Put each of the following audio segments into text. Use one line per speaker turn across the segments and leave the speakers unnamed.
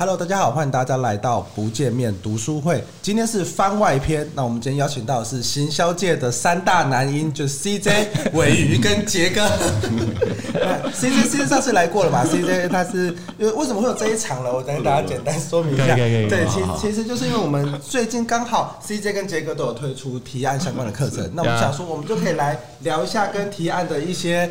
Hello，大家好，欢迎大家来到不见面读书会。今天是番外篇，那我们今天邀请到的是行销界的三大男音，就是 CJ、尾鱼跟杰哥。CJ CJ 上次来过了嘛？CJ 他是因为为什么会有这一场呢？我再跟大家简单说明一下。对，其其实就是因为我们最近刚好 CJ 跟杰哥都有推出提案相关的课程，那我们想说，我们就可以来聊一下跟提案的一些。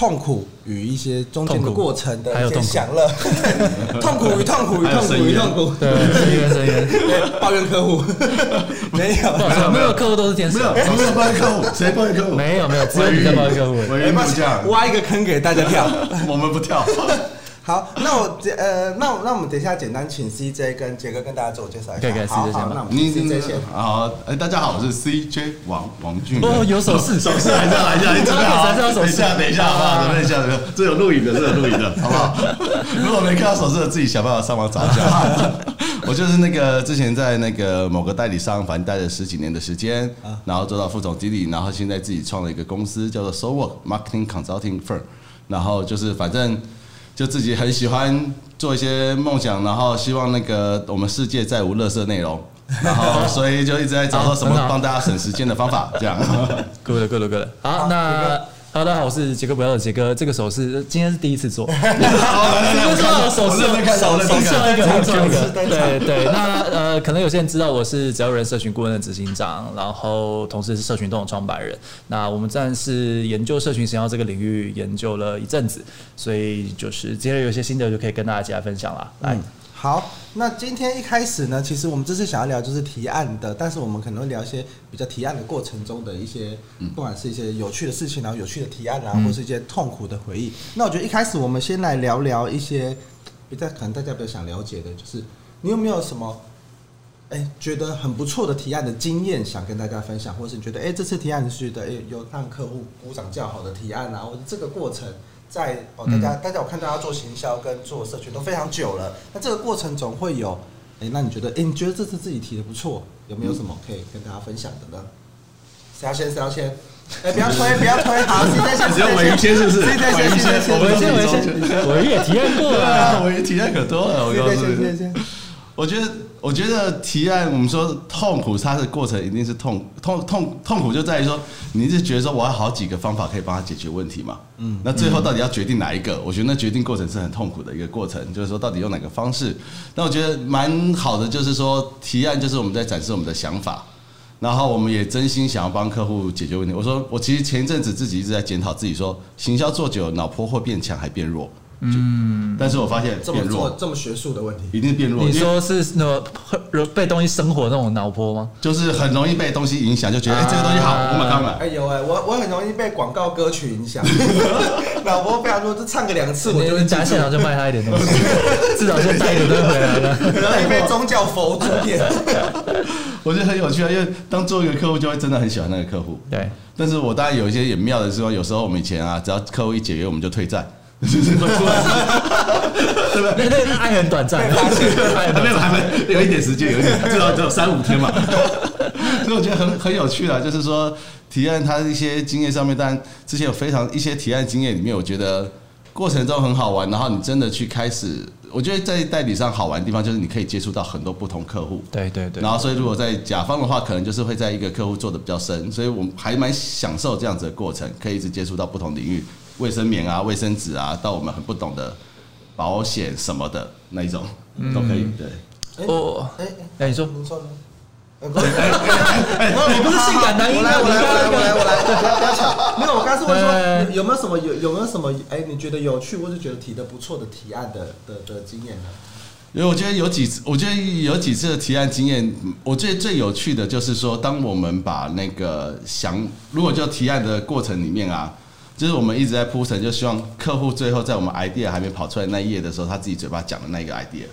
痛苦与一些中间的过程的一些享乐，痛苦与痛苦与痛苦与痛苦，
对，声音
声 抱怨客户，没有，
没有，没有客户都是天使，
没有，没有抱怨客户，谁抱怨客户？
没有，没有，只有你在抱怨客户，
鮪鱼不这样，
挖一个坑给大家跳，
我们不跳。
好，那我呃，那我那我们等一下简单请 CJ 跟杰哥跟大家自我介绍一下。
可以，可以，CJ 先。
那我们 CJ 先。
好，哎，大家好，我是 CJ 王王俊。
哦，有手势，
手势，来一下，来一下，你准备好？
等一下，
等一下，好不好？准备一下，等一下。这有录影的，这有录影的，好不好？如果没看到手势的，自己想办法上网找一下。我就是那个之前在那个某个代理商，反正待了十几年的时间，然后做到副总经理，然后现在自己创了一个公司，叫做 SoWork Marketing Consulting Firm，然后就是反正。就自己很喜欢做一些梦想，然后希望那个我们世界再无垃圾内容，然后所以就一直在找到什么帮大家省时间的方法，这样。
Good good good。好，那。哈喽，大家好，我是杰哥，不要的杰哥。这个手势今天是第一次做。好，来来来，手势，手势，一个，一个，对对。那呃，可能有些人知道我是只要人社群顾问的执行长，然后同时是社群动的创办人。那我们暂时研究社群行销这个领域研究了一阵子，所以就是接着有些心得就可以跟大家一起来分享了。来。
好，那今天一开始呢，其实我们这次想要聊就是提案的，但是我们可能会聊一些比较提案的过程中的一些，不管是一些有趣的事情，然后有趣的提案啊，或是一些痛苦的回忆。那我觉得一开始我们先来聊聊一些比较可能大家比较想了解的，就是你有没有什么，哎，觉得很不错的提案的经验想跟大家分享，或是你觉得哎这次提案是觉得哎有让客户鼓掌叫好的提案啊，或者这个过程。在哦，大家大家我看大家做行销跟做社群都非常久了，那这个过程总会有，哎，那你觉得，哎，你觉得这次自己提的不错，有没有什么可以跟大家分享的呢？谁要先？谁要先？哎，不要推，不要推，好，现在先，
只有鮪鱼先，是不是？
现在先，先，先，
我们先，我们先，鮪鱼也体验过了，
我也体验可多了，我告诉你。我觉得，我觉得提案，我们说痛苦，它的过程一定是痛痛痛痛苦，就在于说，你是觉得说，我有好几个方法可以帮他解决问题嘛？嗯，那最后到底要决定哪一个？我觉得那决定过程是很痛苦的一个过程，就是说到底用哪个方式？那我觉得蛮好的，就是说提案就是我们在展示我们的想法，然后我们也真心想要帮客户解决问题。我说，我其实前一阵子自己一直在检讨自己，说行销做久了，脑波会变强还变弱。嗯，但是我发现这么弱，
这么学术的问题，
一定变弱。
你说是那个被东西生活那种脑波吗？
就是很容易被东西影响，就觉得哎，这个东西好，我马上买。
哎有哎，我我很容易被广告歌曲影响，脑波非常弱，就唱个两次，我就
加现场就卖他一点东西，至少先带一点东西回来了。
很容易被宗教佛祖点。
我觉得很有趣啊，因为当做一个客户，就会真的很喜欢那个客户。
对，但
是我当然有一些也妙的时候，有时候我们以前啊，只要客户一解约，我们就退债。就是会出来，对不对？
那那爱很短暂，
还没有还没有一点时间，有一点至少只有三五天嘛。所以我觉得很很有趣啊，就是说提案他的一些经验上面，当然之前有非常一些提案经验里面，我觉得过程中很好玩。然后你真的去开始，我觉得在代理上好玩的地方就是你可以接触到很多不同客户。
对对对。
然后所以如果在甲方的话，可能就是会在一个客户做的比较深，所以我们还蛮享受这样子的过程，可以一直接触到不同领域。卫生棉啊，卫生纸啊，到我们很不懂的保险什么的那一种都可以。对，
哦，哎哎，你说，
你说，
你不是性感男？
我来，我来，我来，我来，不要不要抢。没有，我刚才是问说，有没有什么有有没有什么哎，你觉得有趣或者觉得提的不错的提案的的的经验呢？
因为我觉得有几次，我觉得有几次的提案经验，我觉得最有趣的就是说，当我们把那个想，如果就提案的过程里面啊。就是我们一直在铺陈，就希望客户最后在我们 idea 还没跑出来那一页的时候，他自己嘴巴讲的那个 idea。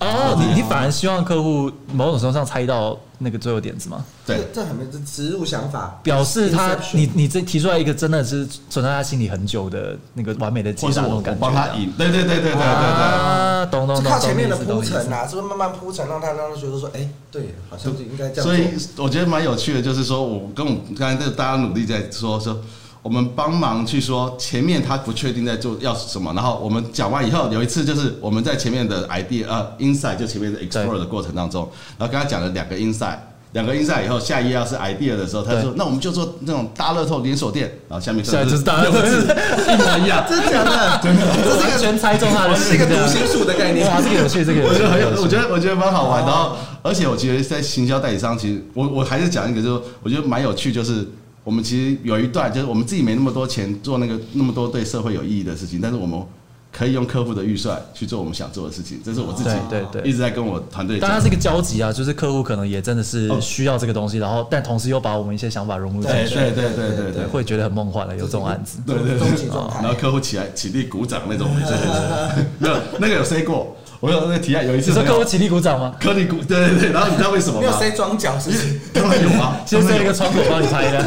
哦，你你反而希望客户某种程度上猜到那个最后点子吗？
对，这很没这植入想法，
表示他你你这提出来一个真的是存在他心里很久的那个完美的结果，那种感觉。
帮他引，对对对对对对对。
啊，懂懂懂。
靠前面的铺陈啊，是不是慢慢铺陈，让他让他觉得说，哎，对，好像就应该这样。
所以我觉得蛮有趣的，就是说我跟我刚才这个大家努力在说说。我们帮忙去说前面他不确定在做要什么，然后我们讲完以后，有一次就是我们在前面的 idea 呃 insight 就前面的 explore 的过程当中，然后跟他讲了两个 insight。两个 insight 以后，下一页要是 idea 的时候，他说：“那我们就做那种大乐透连锁店。”然后下面
现在就是大乐透，一模一样，
真的假的？
真的，这是一个全猜中他的，
是一个读心术的概念。
哇，这个有趣，这个
我觉得很有，我觉得我觉得蛮好玩。然后，而且我觉得在行销代理商，其实我我还是讲一个，就是我觉得蛮有趣，就是我们其实有一段，就是我们自己没那么多钱做那个那么多对社会有意义的事情，但是我们。可以用客户的预算去做我们想做的事情，这是我自己对对一直在跟我团队讲。
当然是一个交集啊，就是客户可能也真的是需要这个东西，然后但同时又把我们一些想法融入进去，
对对对对对，
会觉得很梦幻了，有这种案子。
对对对，然后客户起来起立鼓掌那种，没有那个有 say 过。我有那个提案，有一次
你说客户起立鼓掌吗？
客立鼓，对对对。然后你知道为什么吗？
没有谁装脚是不是？
当然有啊，
先设一个窗口帮你拍的。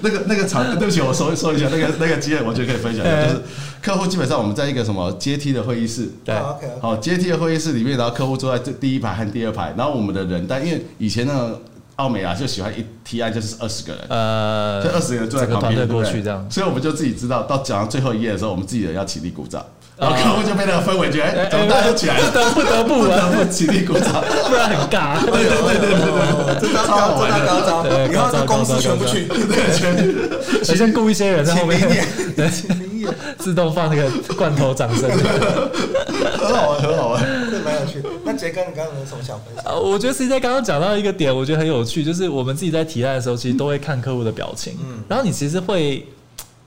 那个那个场，对不起，我说说一下那个那个经验，我觉得可以分享一下，就是客户基本上我们在一个什么阶梯的会议室，
对，
好阶梯的会议室里面，然后客户坐在这第一排和第二排，然后我们的人，但因为以前那个奥美啊就喜欢一提案就是二十个人，呃，就二十个人坐在旁边过去这样，所以我们就自己知道到讲到最后一页的时候，我们自己人要起立鼓掌。然后客户就被那个氛围觉得，怎么大家都起来了？
不得不得不不得不
起立鼓掌，
不然很尬。
对对对对对，真的超好玩的，
高招。以后这公司全部去，对，全
去。首先雇一些人在后面，对，自动放那个罐头掌声，
很好玩，很好玩，
这蛮有趣的。那杰哥，你刚刚有什么想分享？
我觉得实际在刚刚讲到一个点，我觉得很有趣，就是我们自己在提案的时候，其实都会看客户的表情，嗯，然后你其实会。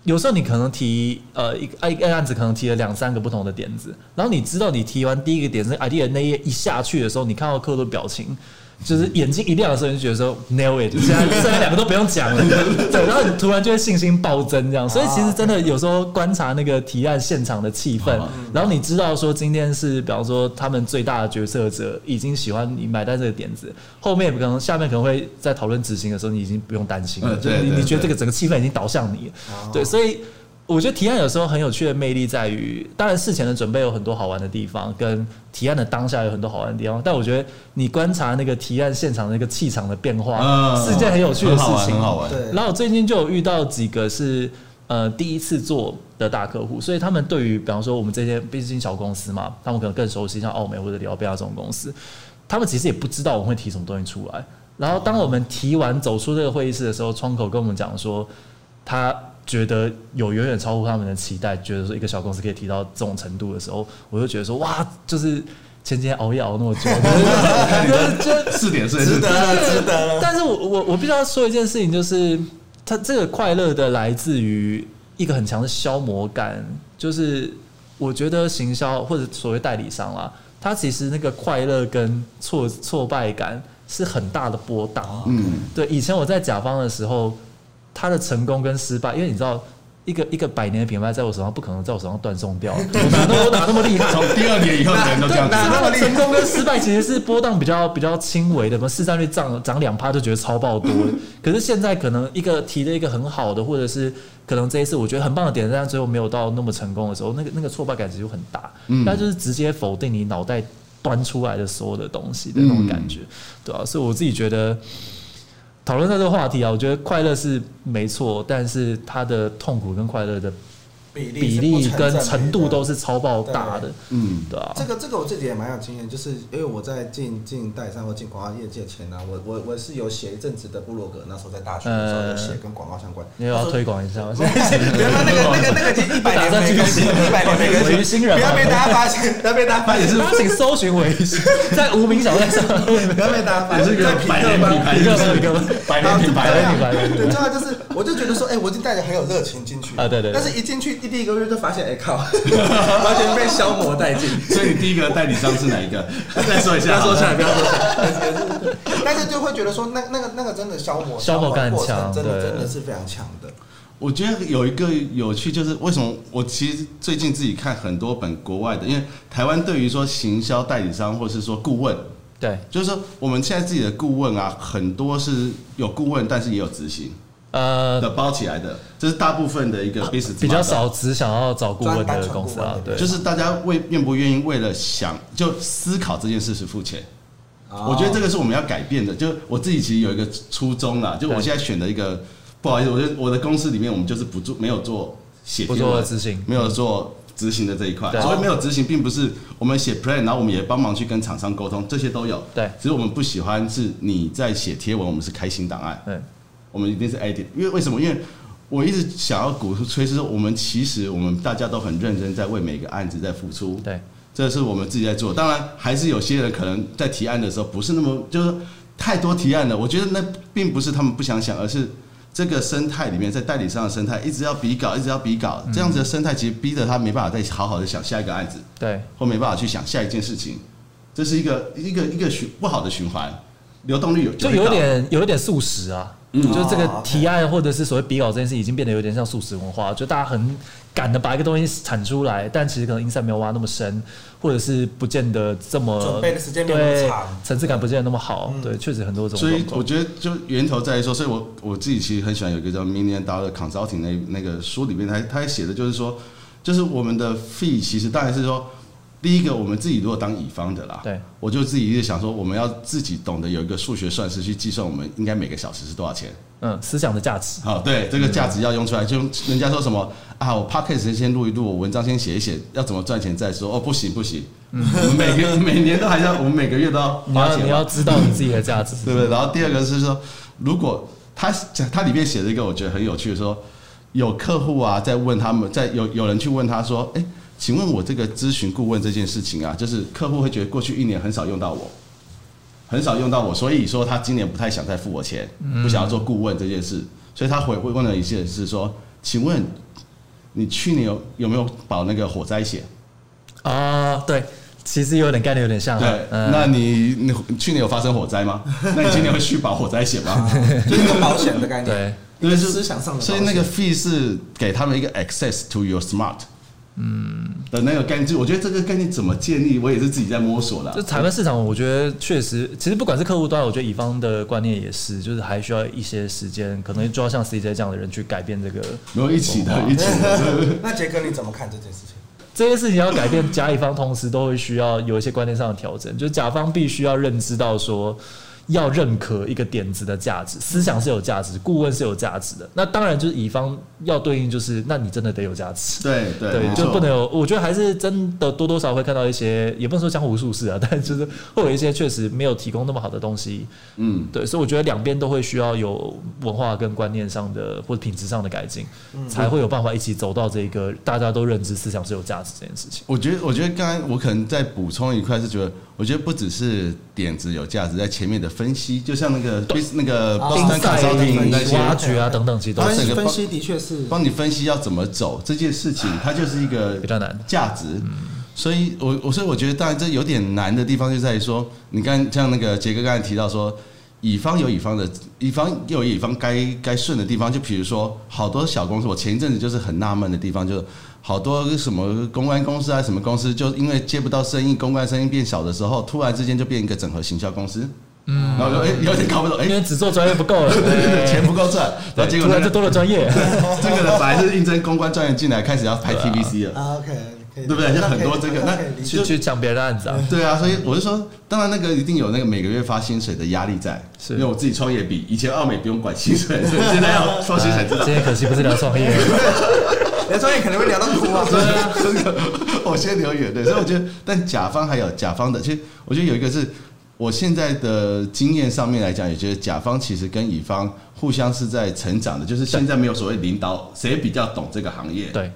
有时候你可能提呃一个一个案子，可能提了两三个不同的点子，然后你知道你提完第一个点子 idea 那页一下去的时候，你看到客户的表情。就是眼睛一亮的时候，你就觉得说 nail it，现在现在两个都不用讲了，对，然后你突然就会信心暴增这样。所以其实真的有时候观察那个提案现场的气氛，然后你知道说今天是比方说他们最大的决策者已经喜欢你买单这个点子，后面可能下面可能会在讨论执行的时候，你已经不用担心了，就你你觉得这个整个气氛已经导向你，对，所以。我觉得提案有时候很有趣的魅力在于，当然事前的准备有很多好玩的地方，跟提案的当下有很多好玩的地方。但我觉得你观察那个提案现场的那个气场的变化，是一件很有趣的事情。
很好玩。
对然后我最近就有遇到几个是呃第一次做的大客户，所以他们对于比方说我们这些毕竟小公司嘛，他们可能更熟悉像奥美或者里奥贝亚这种公司，他们其实也不知道我们会提什么东西出来。然后当我们提完走出这个会议室的时候，窗口跟我们讲说他。觉得有远远超乎他们的期待，觉得说一个小公司可以提到这种程度的时候，我就觉得说哇，就是前几天熬夜熬那么久，
就四点睡，
值得了，值得了。
但是我我我必须要说一件事情，就是他这个快乐的来自于一个很强的消磨感，就是我觉得行销或者所谓代理商啦，他其实那个快乐跟挫挫败感是很大的波荡。嗯，对，以前我在甲方的时候。他的成功跟失败，因为你知道，一个一个百年的品牌在我手上不可能在我手上断送掉。我 哪 那么哪那么厉害？
从第二年以后，人都这样子。
他的成功跟失败其实是波荡比较比较轻微的，什么市占率涨涨两趴就觉得超爆多。可是现在可能一个提了一个很好的，或者是可能这一次我觉得很棒的点，但最后没有到那么成功的时候，那个那个挫败感其实就很大。嗯，那就是直接否定你脑袋端出来的所有的东西的那种感觉，对啊，所以我自己觉得。讨论到这个话题啊，我觉得快乐是没错，但是他的痛苦跟快乐的。比例跟程度都是超爆大的，嗯，对啊。
这个这个我自己也蛮有经验，就是因为我在进进代理商或进广告业界前呢，我我我是有写一阵子的部落格，那时候在大学的时候有写跟广告相关。
你要推广一下，
不要那个那个那个已经一百年没更新，一百年没更新，新人不要被大家发现，不要被大家发现，
大家请搜寻我一下，在无名小站上，不要
被大家发现，是个
百年品牌，一个一个百年品牌，
对，重要就是，我就觉得说，哎，我已经带着很有热情进去
啊，对对，
但是一进去。第一个月就发现，哎靠，完全被消磨殆尽。
所以你第一个代理商是哪一个？再说一下，
不要说出来，不要说出来。但是就会觉得说，那那个那个真的消磨，
消磨感很强，
真的真的是非常强的。
我觉得有一个有趣，就是为什么我其实最近自己看很多本国外的，因为台湾对于说行销代理商或是说顾问，
对，
就是说我们现在自己的顾问啊，很多是有顾问，但是也有执行。呃，的包起来的，这是大部分的一个 business
比较少，只想要找顾问的公司啊。对，
就是大家为愿不愿意为了想就思考这件事是付钱。我觉得这个是我们要改变的。就我自己其实有一个初衷啦，就我现在选的一个不好意思，我觉得我的公司里面我们就是不做没有做写
不做执行，
没有做执行的这一块，所以没有执行，并不是我们写 plan，然后我们也帮忙去跟厂商沟通，这些都有。
对，
只是我们不喜欢是你在写贴文，我们是开新档案。对，我们一定是 edit，因为为什么？因为我一直想要鼓吹是说，我们其实我们大家都很认真在为每个案子在付出。
对，
这是我们自己在做。当然，还是有些人可能在提案的时候不是那么就是太多提案了。我觉得那并不是他们不想想，而是。这个生态里面，在代理商的生态，一直要比稿，一直要比稿，这样子的生态其实逼着他没办法再好好的想下一个案子，
对，
或没办法去想下一件事情，这是一个一个一个循不好的循环，流动率有
就有点有一点速食啊，嗯，就是这个提案或者是所谓比稿这件事，已经变得有点像素食文化，就大家很。赶的把一个东西产出来，但其实可能 inside 没有挖那么深，或者是不见得这么
准备的时间没有那么长，
层次感不见得那么好。对，确实很多种。
所以我觉得就源头在于说，所以我我自己其实很喜欢有一个叫 Million Dollar Consulting 那那个书里面，他他写的就是说，就是我们的 fee 其实当然是说。第一个，我们自己如果当乙方的啦，
对，
我就自己一直想说，我们要自己懂得有一个数学算式去计算，我们应该每个小时是多少钱。
嗯，思想的价值。
好，对，这个价值要用出来。就人家说什么啊，我 podcast 先录一录，我文章先写一写，要怎么赚钱再说。哦，不行不行，嗯、我们每个 每年都还要，我们每个月都要花钱。
你要你要知道你自己的价值，
对不对？然后第二个是说，如果他讲他里面写了一个我觉得很有趣的说，有客户啊在问他们，在有有人去问他说，哎。请问我这个咨询顾问这件事情啊，就是客户会觉得过去一年很少用到我，很少用到我，所以说他今年不太想再付我钱，不想要做顾问这件事，所以他回问了一件事说，请问你去年有有没有保那个火灾险？
啊，对，其实有点概念有点像。
对，那你你去年有发生火灾吗？那你今年会续保火灾险吗？
就是一个保险的概念。
对，
因为思想上的。
所以那个 fee 是给他们一个 access to your smart。嗯的那个概念，我觉得这个概念怎么建立，我也是自己在摸索的。
就台湾市场，我觉得确实，其实不管是客户端，我觉得乙方的观念也是，就是还需要一些时间，可能就要像 CJ 这样的人去改变这个。
没有一起的，一起的。
那杰哥你怎么看这件事情？
这些事情要改变，甲乙方同时都会需要有一些观念上的调整，就是甲方必须要认知到说。要认可一个点子的价值，思想是有价值，顾问是有价值的。那当然就是乙方要对应，就是那你真的得有价值。
对对，对
就不能有。我觉得还是真的多多少少会看到一些，也不能说江湖术士啊，但就是会有一些确实没有提供那么好的东西。嗯，对，所以我觉得两边都会需要有文化跟观念上的或者品质上的改进，才会有办法一起走到这个大家都认知思想是有价值这件事情。
我觉得，我觉得刚才我可能再补充一块是觉得，我觉得不只是点子有价值，在前面的。分析就像那个那个
冰赛那些挖掘啊等等，其实
分析的确是
帮你分析要怎么走这件事情，它就是一个
比较难
价值。所以我我所以我觉得，当然这有点难的地方就在于说，你刚像那个杰哥刚才提到说，乙方有乙方的，乙方又有乙方该该顺的地方。就比如说，好多小公司，我前一阵子就是很纳闷的地方，就是好多什么公关公司啊，什么公司，就因为接不到生意，公关生意变小的时候，突然之间就变一个整合行销公司。嗯，然后说，哎，有点搞不懂，哎，
因为只做专业不够了，对对对，
钱不够赚，然后结果
就多了专业。
这个呢，本来是应征公关专员进来，开始要拍 TVC 了。
啊，OK，
对不对？就很多这个，那
去去抢别的案子啊。
对啊，所以我就说，当然那个一定有那个每个月发薪水的压力在，因为我自己创业比以前奥美不用管薪水，所以现在要创薪水。
今天可惜不是聊创业，
聊创业可能会聊到哭啊。
真的，我先留远对。所以我觉得，但甲方还有甲方的，其实我觉得有一个是。我现在的经验上面来讲，也觉得甲方其实跟乙方互相是在成长的，就是现在没有所谓领导谁比较懂这个行业，
对，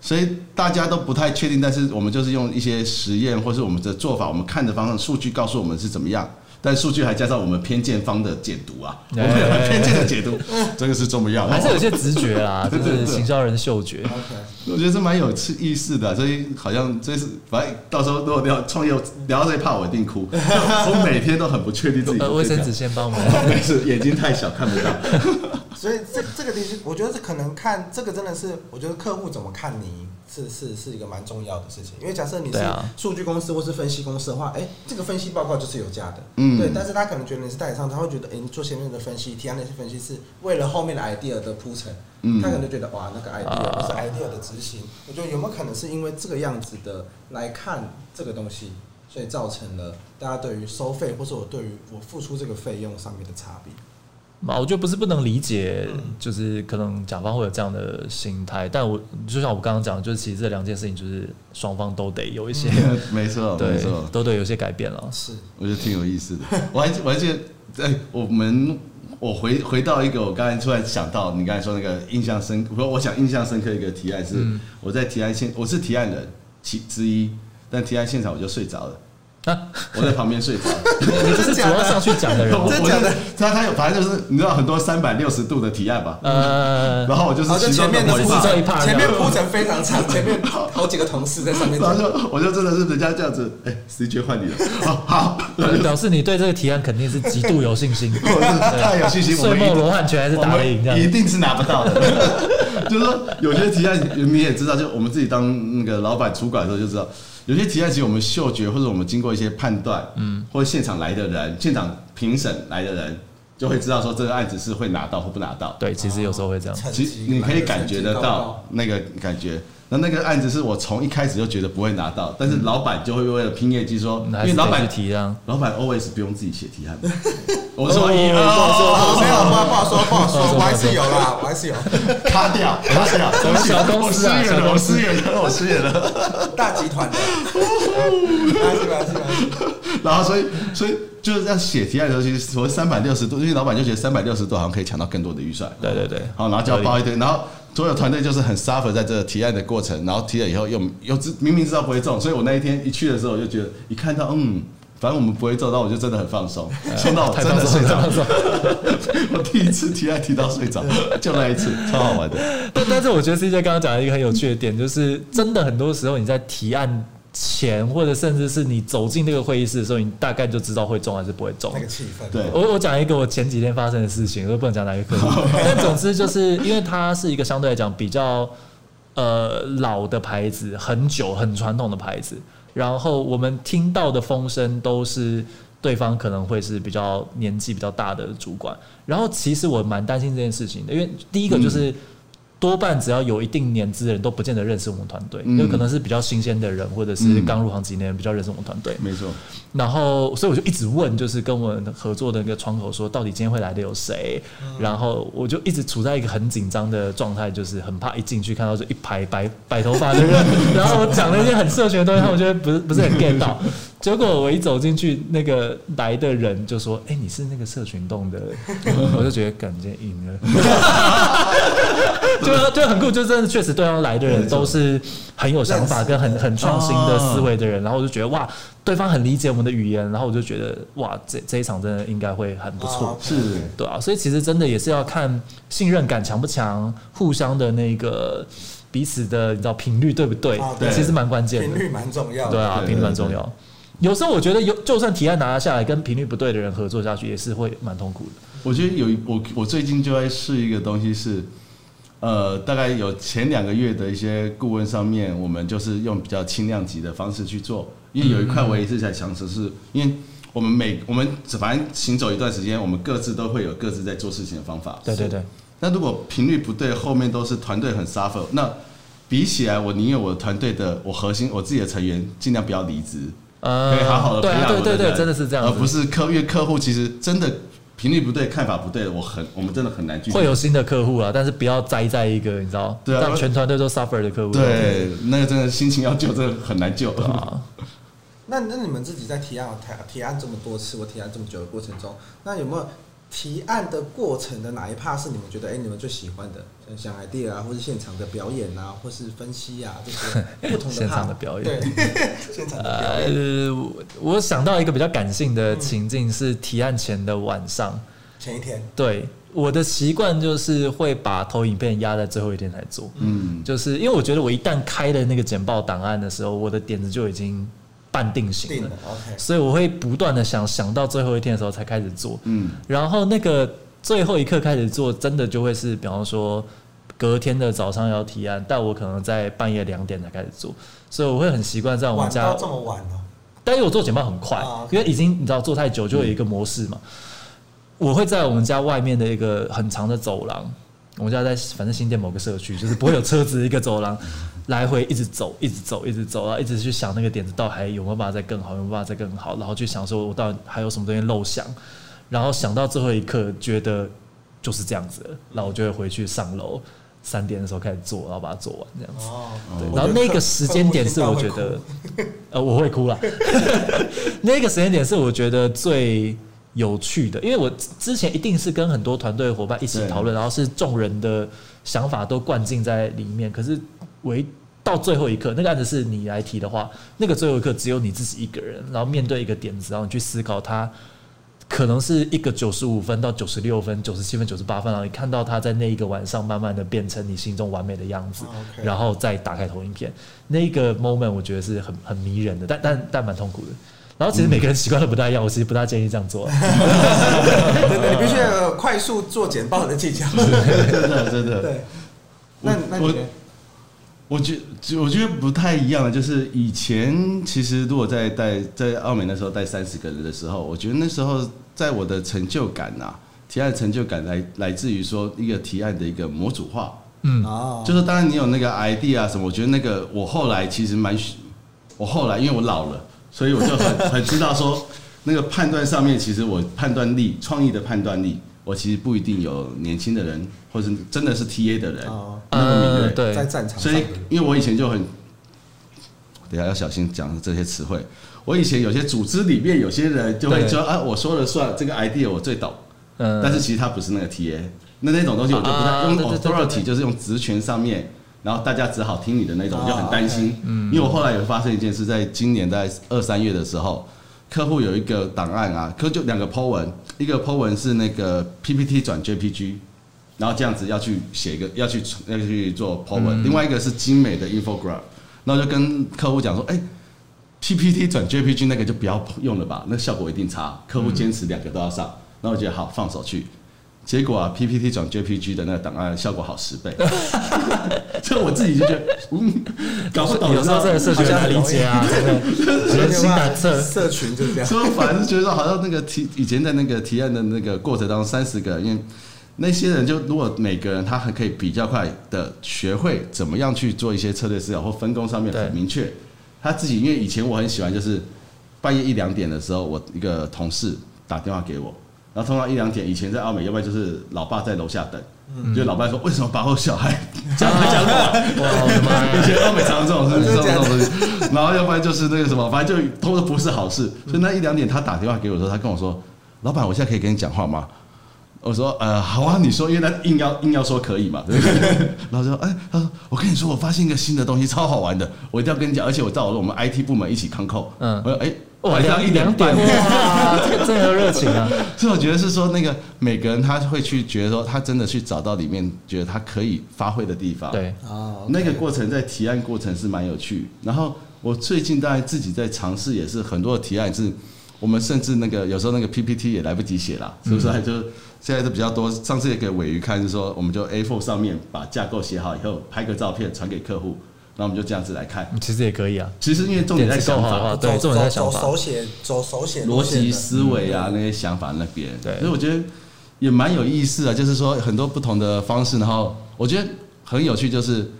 所以大家都不太确定，但是我们就是用一些实验或是我们的做法，我们看的方向数据告诉我们是怎么样。但数据还加上我们偏见方的解读啊，我们有偏见的解读，这个是重要，
还是有些直觉啦，就是行销人的嗅觉。
我觉得这蛮有趣意思的，所以好像这是反正到时候如果聊创业聊到这一趴，我一定哭。我每天都很不确定自己。
卫生纸先帮我们，
没事，眼睛太小看不到。
所以这这个东西，我觉得这可能看这个真的是，我觉得客户怎么看你。是是是一个蛮重要的事情，因为假设你是数据公司或是分析公司的话，哎、欸，这个分析报告就是有价的，嗯，对。但是他可能觉得你是代理商，他会觉得，哎、欸，你做前面的分析，提案那些分析是为了后面的 idea 的铺陈，嗯，他可能就觉得，哇，那个 idea 不是 idea 的执行。我觉得有没有可能是因为这个样子的来看这个东西，所以造成了大家对于收费或者我对于我付出这个费用上面的差别？
嘛，我觉得不是不能理解，就是可能甲方会有这样的心态，但我就像我刚刚讲，就是其实这两件事情就是双方都得有一些，
没错，
对，
没错，
都得有些改变了。
是，
我觉得挺有意思的。我还我还记得，哎，我们我回回到一个我刚才突然想到，你刚才说那个印象深，我说我想印象深刻一个提案是，我在提案现我是提案人其之一，但提案现场我就睡着了。我在旁边睡着，
你这是主要上去讲的人，
真的？假的？
他他有，反正就是你知道很多三百六十度的提案吧？呃，然后我就是
前面的
铺这一趴，
前面铺成非常长，前面好几个同事在上面，
然后就我就真的是人家这样子，哎，CJ 换你了，好，
表示你对这个提案肯定是极度有信心，
太有信心，
睡梦罗汉拳还是打得赢，
一定是拿不到的。就是说有些提案你也知道，就我们自己当那个老板主管的时候就知道。有些提案其实我们嗅觉或者我们经过一些判断，嗯，或者现场来的人、现场评审来的人，就会知道说这个案子是会拿到或不拿到。
对，其实有时候会这样。
其实你可以感觉得到那个感觉。那那个案子是我从一开始就觉得不会拿到，但是老板就会为了拼业绩说，因为老板
提啊，
老板 always 不用自己写提案。
我说一，不好说，没有，不好说，不好说，我还是有啦，我还是有。
卡掉，卡掉，
小公司啊，小公司，
我失言了，我失言了，
大集团的，没关系，没关系，没关系。
然后，所以，所以就是要写提案的时候，其实所谓三百六十度，因为老板就觉得三百六十度好像可以抢到更多的预算。
对对对，
好，然后就要包一堆，然后。所有团队就是很 suffer 在这个提案的过程，然后提了以后又又知明明知道不会中，所以我那一天一去的时候，我就觉得一看到嗯，反正我们不会中，那我就真的很放松，松到我真的睡着。我第一次提案提到睡着，就那一次，超好玩的。
但但是我觉得 CJ 刚刚讲了一个很有趣的点，就是真的很多时候你在提案。前或者甚至是你走进那个会议室的时候，你大概就知道会中还是不会中。
那个气氛。
对，
我我讲一个我前几天发生的事情，我不能讲哪个客户，但总之就是因为它是一个相对来讲比较呃老的牌子，很久很传统的牌子，然后我们听到的风声都是对方可能会是比较年纪比较大的主管，然后其实我蛮担心这件事情的，因为第一个就是。嗯多半只要有一定年资的人都不见得认识我们团队，有可能是比较新鲜的人，或者是刚入行几年比较认识我们团队。
没错。
然后，所以我就一直问，就是跟我们合作的那个窗口说，到底今天会来的有谁？然后我就一直处在一个很紧张的状态，就是很怕一进去看到这一排白白头发的人，然后我讲了一些很社群的东西，他们觉得不是不是很 get 到。结果我一走进去，那个来的人就说：“哎，你是那个社群洞的。”我就觉得感觉赢了，就就很酷，就真的确实对方来的人都是很有想法跟很很创新的思维的人，然后我就觉得哇，对方很理解我们的语言，然后我就觉得哇，这这一场真的应该会很不错，
是，
对啊，所以其实真的也是要看信任感强不强，互相的那个彼此的你知道频率对不对？对，其实蛮关键的，
频率蛮重要，
对啊，频率蛮重要。有时候我觉得有，就算提案拿下来，跟频率不对的人合作下去，也是会蛮痛苦的。
我觉得有一我我最近就在试一个东西是，呃，大概有前两个月的一些顾问上面，我们就是用比较轻量级的方式去做。因为有一块我也是在想，只是因为我们每我们反正行走一段时间，我们各自都会有各自在做事情的方法。
对对对。
那如果频率不对，后面都是团队很 suffer，那比起来，我宁愿我团队的我核心我自己的成员尽量不要离职。呃，可以好好的培养我的，
对对对，真的是这样，
而不是客，因为客户其实真的频率不对，看法不对，我很，我们真的很难去。
会有新的客户啊，但是不要栽在一个你知道，对啊，让全团队都 suffer 的客户。
对，那个真的心情要救，真的很难救啊。
那那你们自己在提案提提案这么多次，我提案这么久的过程中，那有没有？提案的过程的哪一 part 是你们觉得哎、欸，你们最喜欢的？像 idea 啊，或是现场的表演啊，或是分析啊，这些 不同的
现场的表演。
对，现场的表演。
呃，我想到一个比较感性的情境是提案前的晚上，
前一天。
对，我的习惯就是会把投影片压在最后一天来做。嗯，就是因为我觉得我一旦开了那个简报档案的时候，我的点子就已经。半定型了，OK，所以我会不断的想，想到最后一天的时候才开始做，嗯，然后那个最后一刻开始做，真的就会是，比方说隔天的早上要提案，但我可能在半夜两点才开始做，所以我会很习惯在我们家
这么晚哦，
但是我做简报很快，因为已经你知道做太久就有一个模式嘛，我会在我们家外面的一个很长的走廊，我家在反正新店某个社区，就是不会有车子一个走廊。来回一直走，一直走，一直走，然后一直去想那个点子到还有没有办法再更好，有没有办法再更好，然后去想说我到底还有什么东西漏想，然后想到最后一刻觉得就是这样子了，然后我就会回去上楼。三点的时候开始做，然后把它做完这样子。对，然后那个时间点是我觉得，呃，我会哭了。那个时间点是我觉得最有趣的，因为我之前一定是跟很多团队伙伴一起讨论，然后是众人的想法都灌进在里面。可是，唯到最后一刻，那个案子是你来提的话，那个最后一刻只有你自己一个人，然后面对一个点子，然后你去思考它。可能是一个九十五分到九十六分、九十七分、九十八分，然后你看到他在那一个晚上慢慢的变成你心中完美的样子，然后再打开投影片，那个 moment 我觉得是很很迷人的，但但但蛮痛苦的。然后其实每个人习惯都不太一样，我其实不大建议这样做。
对 对，你必须要快速做简报的技巧，真
的真的。对，那那我。我觉我觉得不太一样的，就是以前其实如果在带在澳美那时候带三十个人的时候，我觉得那时候在我的成就感呐，提案成就感来来自于说一个提案的一个模组化，嗯，哦，就是当然你有那个 idea 啊什么，我觉得那个我后来其实蛮，我后来因为我老了，所以我就很很知道说那个判断上面，其实我判断力、创意的判断力。我其实不一定有年轻的人，或者真的是 TA 的人那么敏锐。
对，
在战场上。
所以，因为我以前就很，等下要小心讲这些词汇。我以前有些组织里面有些人就会说啊，我说了算，这个 idea 我最懂。嗯。但是其实他不是那个 TA，那那种东西我就不太用 authority，就是用职权上面，然后大家只好听你的那种，就很担心。嗯。因为我后来有发生一件事，在今年在二三月的时候。客户有一个档案啊，可就两个 po 文，一个 po 文是那个 PPT 转 JPG，然后这样子要去写一个要去要去做 po 文，另外一个是精美的 infograph，然后就跟客户讲说，哎，PPT 转 JPG 那个就不要用了吧，那效果一定差。客户坚持两个都要上，然后我觉得好放手去。结果啊，PPT 转 JPG 的那个档案效果好十倍，所以我自己就觉得，嗯，搞不懂。
有时候这个社群很难理解啊，人心难测，
社社群就这样。
所以反正觉得，好像那个提以前在那个提案的那个过程当中，三十个，因为那些人就如果每个人他还可以比较快的学会怎么样去做一些策略思考或分工上面很明确，他自己因为以前我很喜欢就是半夜一两点的时候，我一个同事打电话给我。然后通常一两点，以前在澳美，要不然就是老爸在楼下等，嗯、就老爸说为什么把我小孩这 样讲话？以前澳美常常这种事，这种东西。然后要不然就是那个什么，反正就都是不是好事。所以那一两点他打电话给我的时候，他跟我说：“老板，我现在可以跟你讲话吗？”我说：“呃，好啊，你说。”因为他硬要硬要说可以嘛，对不对？然后说：“哎，他说我跟你说，我发现一个新的东西，超好玩的，我一定要跟你讲。而且我找了我们 IT 部门一起 concode。”嗯，我说：“哎。”晚上一两点，
哇，这个热情啊！
所以我觉得是说，那个每个人他会去觉得说，他真的去找到里面觉得他可以发挥的地方。
对，
那个过程在提案过程是蛮有趣。然后我最近大概自己在尝试，也是很多的提案是，我们甚至那个有时候那个 PPT 也来不及写了，是不是？还就现在都比较多。上次也给尾鱼看，是说我们就 A4 上面把架构写好以后，拍个照片传给客户。那我们就这样子来看，
其实也可以啊。
其实因为重点在想法，
对，重点在想法，
手写，走手写，
逻辑思维啊，那些想法那边。对，所以我觉得也蛮有意思啊，就是说很多不同的方式，然后我觉得很有趣。就是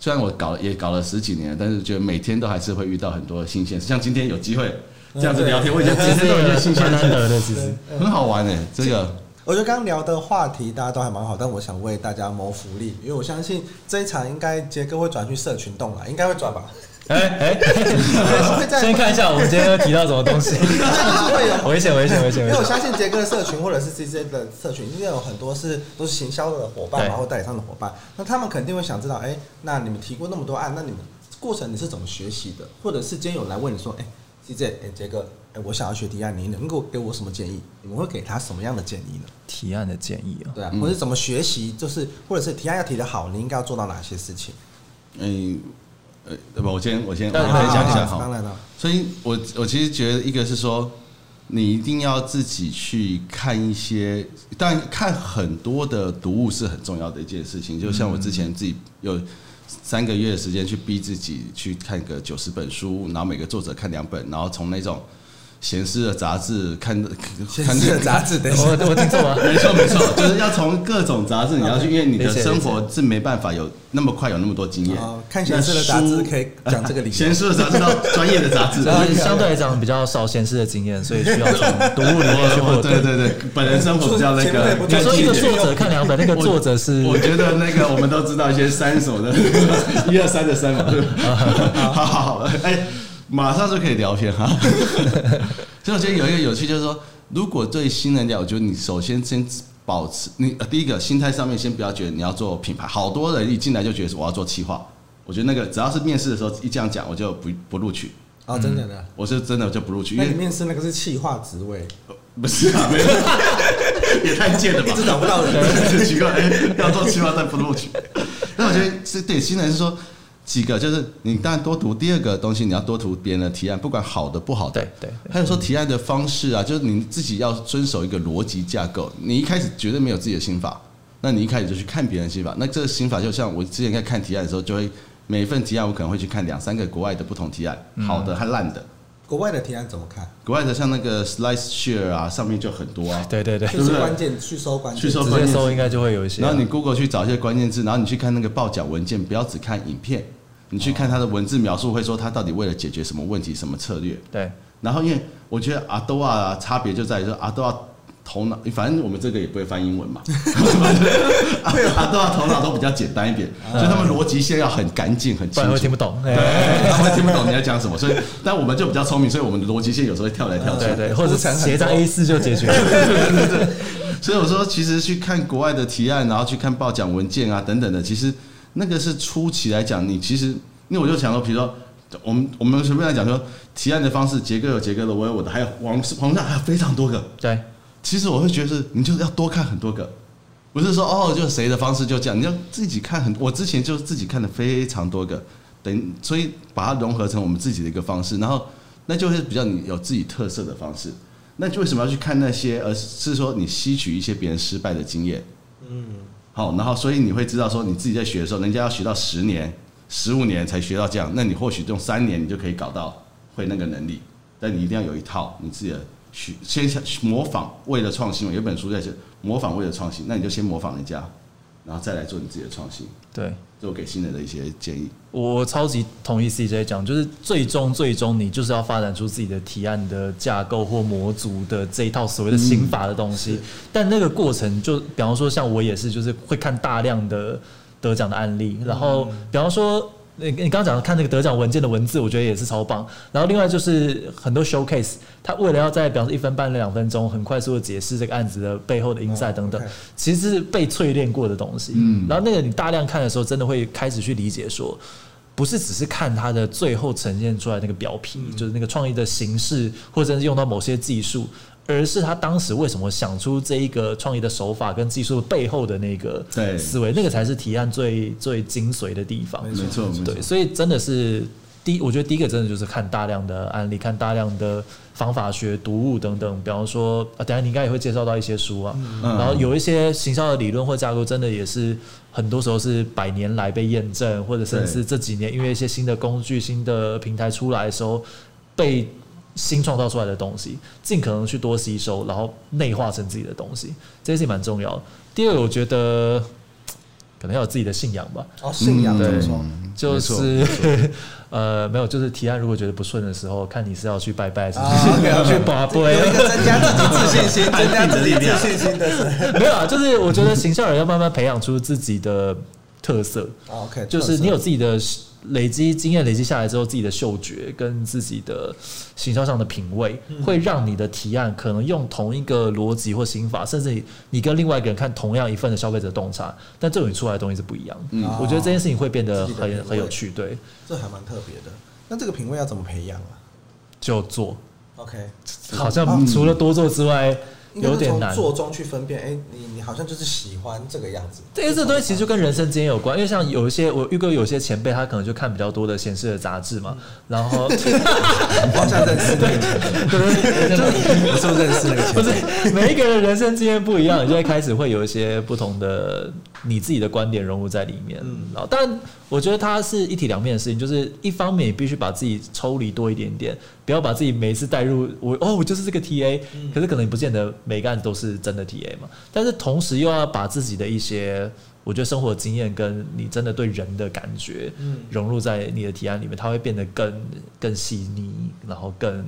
虽然我搞也搞了十几年，但是觉得每天都还是会遇到很多新鲜事。像今天有机会这样子聊天，我觉得今天都有一些新鲜的，其实很好玩诶，这个。
我觉得刚刚聊的话题大家都还蛮好，但我想为大家谋福利，因为我相信这一场应该杰哥会转去社群动了，应该会转吧？哎哎，
先看一下我们今天提到什么东西，危险危险危险！
因为我相信杰哥的社群或者是 CJ 的社群，应该有很多是都是行销的伙伴，然后代理商的伙伴，那他们肯定会想知道，哎，那你们提过那么多案，那你们过程你是怎么学习的？或者是今天有来问你说，哎，CJ，哎，杰哥。哎，我想要学提案，你能够给我什么建议？你们会给他什么样的建议呢？
提案的建议啊，
对啊，或者怎么学习？就是或者是提案要提得好，你应该要做到哪些事情？
嗯，呃，对吧？我先我先我先讲一下哈。当然了，所以我我其实觉得一个是说，你一定要自己去看一些，但看很多的读物是很重要的一件事情。就像我之前自己有三个月的时间去逼自己去看个九十本书，然后每个作者看两本，然后从那种。闲适的杂志看，
闲适的杂志，等一下，
我我听错了，
没错没错，就是要从各种杂志 你要去，因为你的生活是没办法有那么快有那么多经验。
看闲适的杂志可以讲这个理由。
闲适的杂志到专业的
杂志，相对来讲比较少闲适的经验，所以需要从读物里面去获得。
对对对，本人生活比较那个。
你说一个作者看两本，那个作者是？
我觉得那个我们都知道一些三手的，一二三的三嘛。好好好，哎。马上就可以聊天哈，所以我觉得有一个有趣，就是说，如果对新人聊，我觉得你首先先保持你第一个心态上面，先不要觉得你要做品牌。好多人一进来就觉得我要做企划，我觉得那个只要是面试的时候一这样讲，我就不不录取
啊，真的的，
我是真的就不录取。因为
你面试那个是企划职位，
不是啊，没有，也太贱了吧，
一直找不到人，
奇怪，哎，要做企划但不录取。那我觉得是对新人是说。几个就是你当然多读第二个东西，你要多读别人的提案，不管好的不好的。
对对。
还有说提案的方式啊，就是你自己要遵守一个逻辑架构。你一开始绝对没有自己的心法，那你一开始就去看别人的心法。那这个心法就像我之前在看提案的时候，就会每一份提案我可能会去看两三个国外的不同提案，好的和烂的。
国外的提案怎么看？
国外的像那个 Slice Share 啊，上面就很多啊。
对 对对，
就是关键去搜关键，
去搜关键
搜应该就会有一些。
然后你 Google 去找一些关键字，然后你去看那个报奖文件，不要只看影片。你去看它的文字描述，会说它到底为了解决什么问题、什么策略。
对。
然后，因为我觉得阿多啊，差别就在于说阿多啊头脑，反正我们这个也不会翻英文嘛。阿多啊头脑都比较简单一点，所以他们逻辑线要很干净、很清楚。
听不懂。对，
他们听不懂你在讲什么。所以，但我们就比较聪明，所以我们的逻辑线有时候会跳来跳去。
对对。或者 写张 A 四就解决 了。
对对对。所以我说，其实去看国外的提案，然后去看报奖文件啊等等的，其实。那个是初期来讲，你其实，因为我就想说，比如说，我们我们随便来讲说，提案的方式，杰哥有杰哥的，我有我的，还有网网上还有非常多个。
对，
其实我会觉得是，你就是要多看很多个，不是说哦，就谁的方式就这样，你要自己看很，我之前就是自己看的非常多个，等所以把它融合成我们自己的一个方式，然后那就是比较你有自己特色的方式。那就为什么要去看那些，而是说你吸取一些别人失败的经验？嗯。好，然后所以你会知道说，你自己在学的时候，人家要学到十年、十五年才学到这样，那你或许用三年你就可以搞到会那个能力。但你一定要有一套你自己的学，先模仿，为了创新嘛。有本书在写模仿为了创新，那你就先模仿人家，然后再来做你自己的创新。
对。
这我给新人的一些建议，
我超级同意 CJ 讲，就是最终最终你就是要发展出自己的提案的架构或模组的这一套所谓的刑法的东西，但那个过程就比方说像我也是，就是会看大量的得奖的案例，然后比方说。你你刚刚讲的看那个得奖文件的文字，我觉得也是超棒。然后另外就是很多 showcase，他为了要在比方说一分半两分钟很快速的解释这个案子的背后的 insight 等等，其实是被淬炼过的东西。嗯，然后那个你大量看的时候，真的会开始去理解说，不是只是看它的最后呈现出来那个表皮，就是那个创意的形式，或者是用到某些技术。而是他当时为什么想出这一个创意的手法跟技术背后的那个思维，那个才是提案最最精髓的地方。
没错，
对，所以真的是第一，我觉得第一个真的就是看大量的案例，看大量的方法学、读物等等。比方说，啊，等下你应该也会介绍到一些书啊，然后有一些行销的理论或架构，真的也是很多时候是百年来被验证，或者甚至是这几年因为一些新的工具、新的平台出来的时候被。新创造出来的东西，尽可能去多吸收，然后内化成自己的东西，这件事情蛮重要的。第二，我觉得可能要有自己的信仰吧。
哦，信仰，对，
就是 呃，没有，就是提案如果觉得不顺的时候，看你是要去拜拜，是不
是？要去拜拜，有一个增加自己自信心、增加自己自信心的。
没有啊，就是我觉得行销人要慢慢培养出自己的特色。
OK，
就是你有自己的。累积经验累积下来之后，自己的嗅觉跟自己的行销上的品味，会让你的提案可能用同一个逻辑或心法，甚至你跟另外一个人看同样一份的消费者洞察，但这种你出来的东西是不一样的。嗯，我觉得这件事情会变得很很有趣。对，
这还蛮特别的。那这个品味要怎么培养啊？
就做。
OK，
好像除了多做之外。有点难
做中去分辨。哎、欸，你你好像就是喜欢这个样子。
这些这东西其实就跟人生经验有关，因为像有一些我遇过有些前辈，他可能就看比较多的显示的杂志嘛，然后
好像认识那个前辈，对对对，是不是认识那个前辈？
不是，每一个人人生经验不一样，你就会开始会有一些不同的你自己的观点融入在里面。嗯，然后但我觉得它是一体两面的事情，就是一方面你必须把自己抽离多一点点，不要把自己每次带入我哦，我就是这个 TA，可是可能你不见得每个案子都是真的 TA 嘛。但是同时又要把自己的一些，我觉得生活经验跟你真的对人的感觉，融入在你的提案里面，它会变得更更细腻，然后更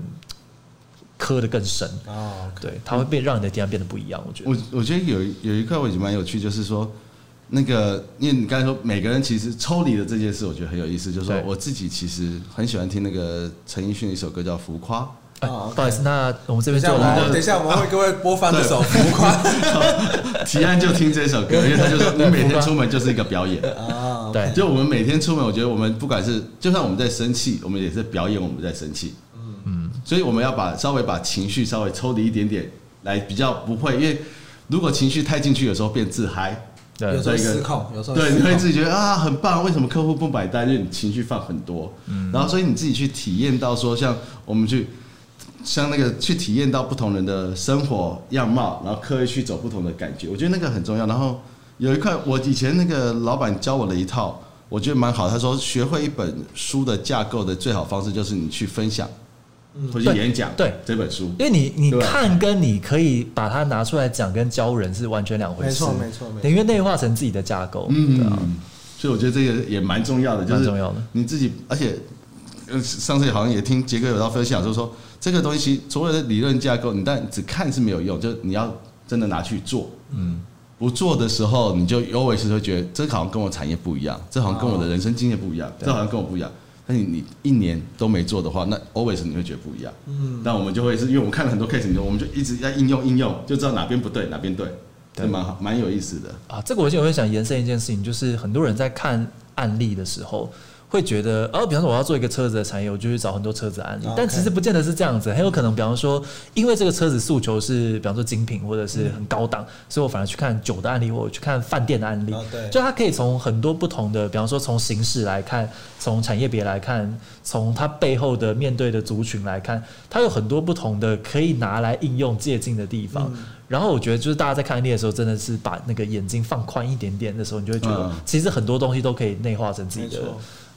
磕的更深啊。对，它会变让你的提案变得不一样。我觉得，
我我觉得有有一块我觉得蛮有趣，就是说。那个，因为你刚才说每个人其实抽离的这件事，我觉得很有意思。就是说，我自己其实很喜欢听那个陈奕迅的一首歌叫《浮夸》。
哦，不好意思，那我们这边就来，
等一下我们会各位播放这首《浮夸》。
提案就听这首歌，因为他就说你每天出门就是一个表演 啊。对，就我们每天出门，我觉得我们不管是就算我们在生气，我们也是表演我们在生气。嗯嗯，所以我们要把稍微把情绪稍微抽离一点点，来比较不会，因为如果情绪太进去，有时候变自嗨。
对，有时候失控，有时候
对，你会自己觉得啊很棒，为什么客户不买单？因为你情绪放很多，嗯，然后所以你自己去体验到说，像我们去像那个去体验到不同人的生活样貌，然后刻意去走不同的感觉，我觉得那个很重要。然后有一块，我以前那个老板教我的一套，我觉得蛮好。他说，学会一本书的架构的最好方式就是你去分享。回去演讲，
对。
这本书，
因为你你看跟你可以把它拿出来讲跟教人是完全两回事，
没错没错，
等于内化成自己的架构，
嗯，所以我觉得这个也蛮重要的，就是
重要的。
你自己，而且上次好像也听杰哥有道分享，就是说这个东西所谓的理论架构，你但只看是没有用，就是你要真的拿去做，嗯，不做的时候你就 always 会觉得这好像跟我产业不一样，这好像跟我的人生经验不一样，这好像跟我不一样。但你你一年都没做的话，那 always 你会觉得不一样。嗯，那我们就会是因为我们看了很多 case，我们就一直在应用应用，就知道哪边不对，哪边对，对，蛮好，蛮有意思的。
啊，这个我就会想延伸一件事情，就是很多人在看案例的时候。会觉得，哦，比方说我要做一个车子的产业，我就去找很多车子案例，但其实不见得是这样子，很有可能，比方说，因为这个车子诉求是，比方说精品或者是很高档，所以我反而去看酒的案例，或者去看饭店的案例，对。就它可以从很多不同的，比方说从形式来看，从产业别来看，从它背后的面对的族群来看，它有很多不同的可以拿来应用借鉴的地方。然后我觉得，就是大家在看案例的时候，真的是把那个眼睛放宽一点点的时候，你就会觉得，其实很多东西都可以内化成自己的。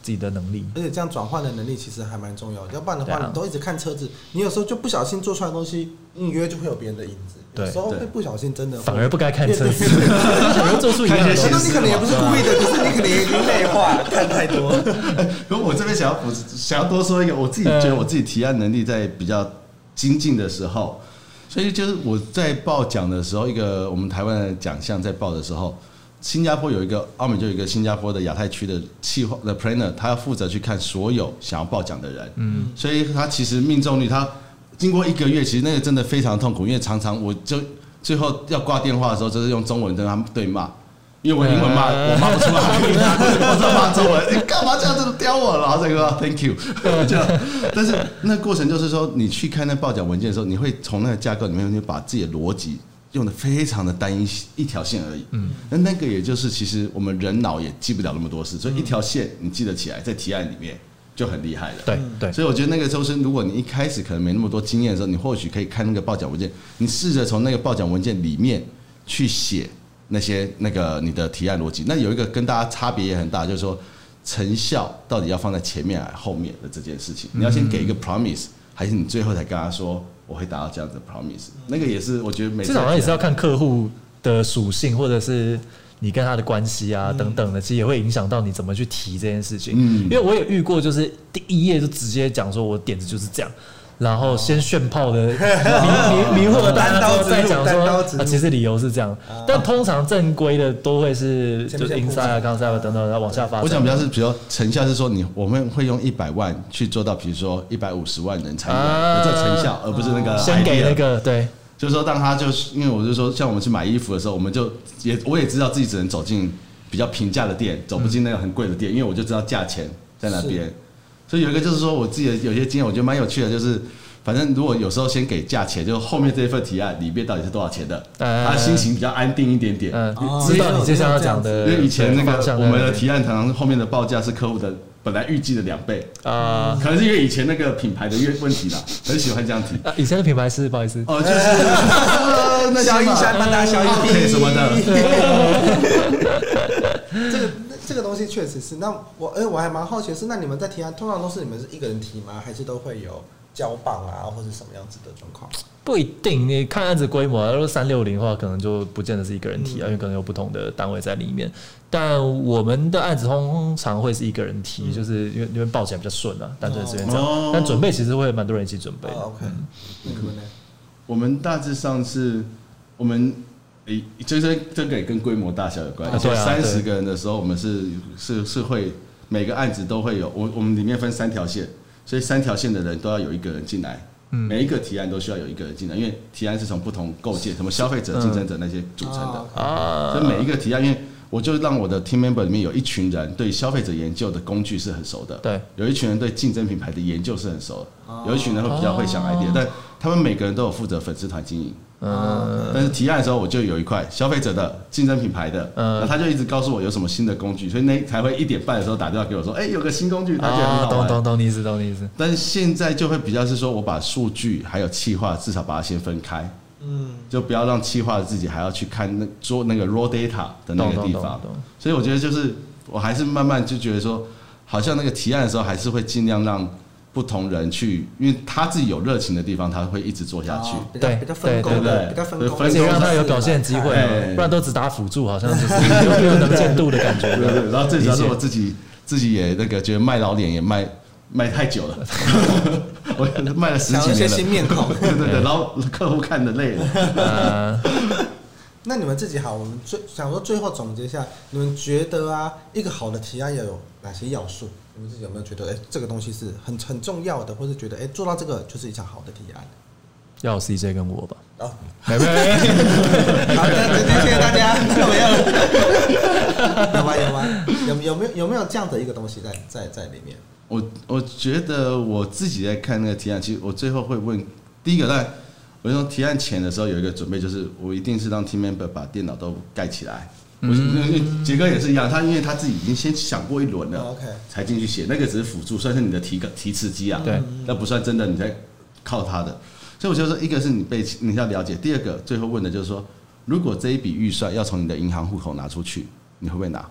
自己的能力，
而且这样转换的能力其实还蛮重要的。要不然的话，你都一直看车子，你有时候就不小心做出来的东西，隐约就会有别人的影子。有时候会不小心真的
反而不该看车子，反而做出一样的事。
你可能也不是故意的，可是你可能也已经内化看太多。
可我这边想要补，想要多说一个，我自己觉得我自己提案能力在比较精进的时候，所以就是我在报奖的时候，一个我们台湾的奖项在报的时候。新加坡有一个，澳门就有一个新加坡的亚太区的企划的 planner，他要负责去看所有想要报奖的人，嗯，所以他其实命中率，他经过一个月，其实那个真的非常痛苦，因为常常我就最后要挂电话的时候，就是用中文跟他们对骂，因为我英文骂我骂不出来，我在骂中文，你干嘛这样？子刁我？然后这个 Thank you，但是那过程就是说，你去看那报奖文件的时候，你会从那个架构里面，你把自己的逻辑。用的非常的单一一条线而已，嗯，那那个也就是其实我们人脑也记不了那么多事，所以一条线你记得起来，在提案里面就很厉害了。
对对，
所以我觉得那个周深，如果你一开始可能没那么多经验的时候，你或许可以看那个报奖文件，你试着从那个报奖文件里面去写那些那个你的提案逻辑。那有一个跟大家差别也很大，就是说成效到底要放在前面还是后面的这件事情，你要先给一个 promise，还是你最后才跟他说？我会达到这样子的 promise，那个也是我觉得每次
至少也是要看客户的属性，或者是你跟他的关系啊等等的，其实也会影响到你怎么去提这件事情。嗯，因为我也遇过，就是第一页就直接讲说我点子就是这样。然后先炫炮的迷 迷迷惑大家，再讲说啊，其实理由是这样，但通常正规的都会是就是 inside 啊、outside 啊等等，然后往下发展。
我讲比较是，比如说成效是说你我们会用一百万去做到，比如说一百五十万人参与，这成效，而不是那个
先给那个对，
就是说当他就是因为我就说像我们去买衣服的时候，我们就也我也知道自己只能走进比较平价的店，走不进那个很贵的店，因为我就知道价钱在那边。所以有一个就是说，我自己的有些经验，我觉得蛮有趣的，就是反正如果有时候先给价钱，就后面这一份提案里面到底是多少钱的，他心情比较安定一点点。
嗯，知道你接下来要讲的，
因为以前那个我们的提案常常后面的报价是客户的本来预计的两倍啊，可能是因为以前那个品牌的问问题啦，很喜欢这样提。
以前的品牌是不好意思
哦，就是
小一下大大小一
屁 什么
的。这个。这个东西确实是，那我哎，我还蛮好奇的是，那你们在提案，通常都是你们是一个人提吗？还是都会有交棒啊，或者什么样子的状况？
不一定，你看案子规模，如果三六零的话，可能就不见得是一个人提啊，嗯、因为可能有不同的单位在里面。但我们的案子通常会是一个人提，嗯、就是因为因为报起来比较顺啊，单纯是这样。哦、但准备其实会蛮多人一起准备的。
哦、OK，你们呢？
我们大致上是我们。诶，就是这个也跟规模大小有关系。就三十个人的时候，我们是是是会每个案子都会有我我们里面分三条线，所以三条线的人都要有一个人进来。每一个提案都需要有一个人进来，因为提案是从不同构建，什么消费者、竞争者那些组成的啊。所以每一个提案，因为我就让我的 team member 里面有一群人对消费者研究的工具是很熟的，
对，
有一群人对竞争品牌的研究是很熟的，有一群人会比较会想 idea，但他们每个人都有负责粉丝团经营。嗯，但是提案的时候我就有一块消费者的竞争品牌的，嗯，他就一直告诉我有什么新的工具，所以那才会一点半的时候打电话给我说，哎，有个新工具，他觉得很好玩。
懂懂懂，你意思懂你意思。
但是现在就会比较是说，我把数据还有企划至少把它先分开，嗯，就不要让企划自己还要去看那做那个 raw data 的那个地方。所以我觉得就是我还是慢慢就觉得说，好像那个提案的时候还是会尽量让。不同人去，因为他自己有热情的地方，他会一直做下去。
对，比较分工对，比较分工，而且让他有表现机会，不然都只打辅助，好像就是没有能见度的感觉。
对对。然后最主要是我自己自己也那个觉得卖老脸也卖卖太久了，我卖了十几年了。
一些新面孔，
对对对，然后客户看的累了。
那你们自己好，我们最想说最后总结一下，你们觉得啊，一个好的提案要有哪些要素？你们自己有没有觉得，哎、欸，这个东西是很很重要的，或是觉得，哎、欸，做到这个就是一场好的提案？
要有 CJ 跟我吧。
哦，没没 好的，谢谢大家。有没有？有吗？有吗？有有没有有没有这样的一个东西在在在里面？
我我觉得我自己在看那个提案，其实我最后会问第一个在。我用提案前的时候有一个准备，就是我一定是让 team member 把电脑都盖起来。嗯，杰哥也是一样，他因为他自己已经先想过一轮了，OK，才进去写。那个只是辅助，算是你的提个提词机啊。对，那不算真的，你在靠他的。所以我觉得说，一个是你被你要了解，第二个最后问的就是说，如果这一笔预算要从你的银行户口拿出去，你会不会拿？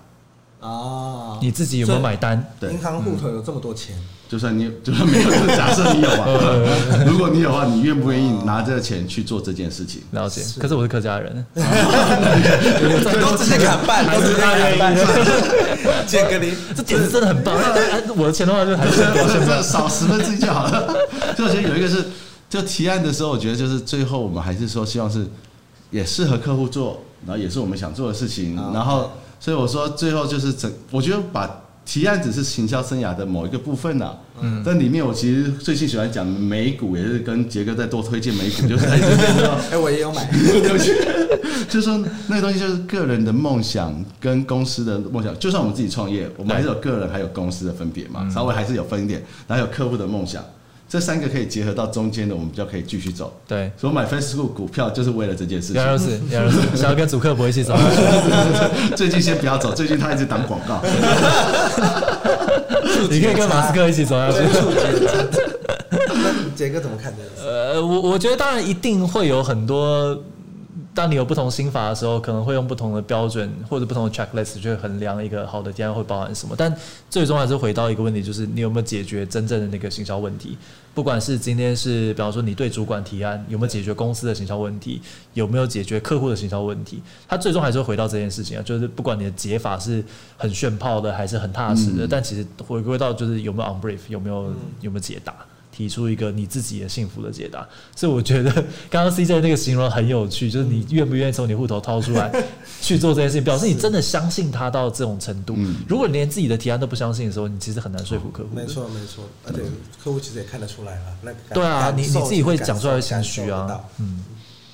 啊，你自己有没有买单？
对，银行户口有这么多钱。
就算你就算没有，假设你有啊，如果你有的话，你愿不愿意拿这个钱去做这件事情？
了解。可是我是客家人，
都直接敢办，都直接敢办。杰哥，你
这点子真的很棒。我的钱的话，就还
是少十分之一就好了。就我觉得有一个是，就提案的时候，我觉得就是最后我们还是说希望是也适合客户做，然后也是我们想做的事情。然后，所以我说最后就是整，我觉得把。提案只是行销生涯的某一个部分呐、啊，嗯，但里面我其实最近喜欢讲美股，也是跟杰哥再多推荐美股，就是 哎，
我也有买，对不起
就是说那个东西就是个人的梦想跟公司的梦想，就算我们自己创业，我们还是有个人还有公司的分别嘛，稍微还是有分一点，然后有客户的梦想。这三个可以结合到中间的，我们比较可以继续走。
对，
所以我买 Facebook 股票就是为了这件事情。
杨老师，杨老师，想要跟主客博一起走。
最近先不要走，最近他一直打广告。
你可以跟马斯克一起走下去。
那杰哥怎么看这个？
呃，我我觉得当然一定会有很多。当你有不同心法的时候，可能会用不同的标准或者不同的 checklist 去衡量一个好的提案会包含什么。但最终还是回到一个问题，就是你有没有解决真正的那个行销问题？不管是今天是，比方说你对主管提案，有没有解决公司的行销问题，有没有解决客户的行销问题？它最终还是会回到这件事情啊，就是不管你的解法是很炫炮的，还是很踏实的，但其实回归到就是有没有 on brief，有没有有没有解答。提出一个你自己的幸福的解答，所以我觉得 刚刚 CJ 那个形容很有趣，就是你愿不愿意从你户头掏出来 去做这件事情，表示你真的相信他到这种程度。如果你连自己的提案都不相信的时候，你其实很难说服客户。
没错，没错，而且客户其实也看得出来了。那
对啊，你你自己会讲出来的情绪啊，嗯。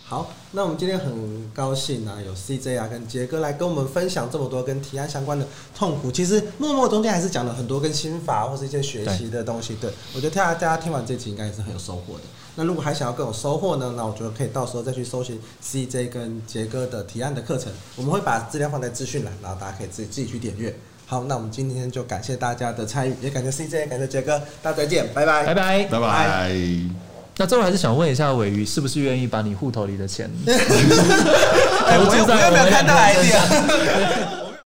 好，那我们今天很高兴啊，有 CJ 啊跟杰哥来跟我们分享这么多跟提案相关的痛苦。其实默默中间还是讲了很多跟心法或是一些学习的东西。对，对我觉得大家大家听完这集应该也是很有收获的。那如果还想要更有收获呢，那我觉得可以到时候再去搜寻 CJ 跟杰哥的提案的课程，我们会把资料放在资讯栏，然后大家可以自己自己去点阅。好，那我们今天就感谢大家的参与，也感谢 CJ，感谢杰哥，大家再见，拜拜，
拜拜，
拜拜。
那最后还是想问一下尾鱼，是不是愿意把你户头里的钱 投资在我们两个身上？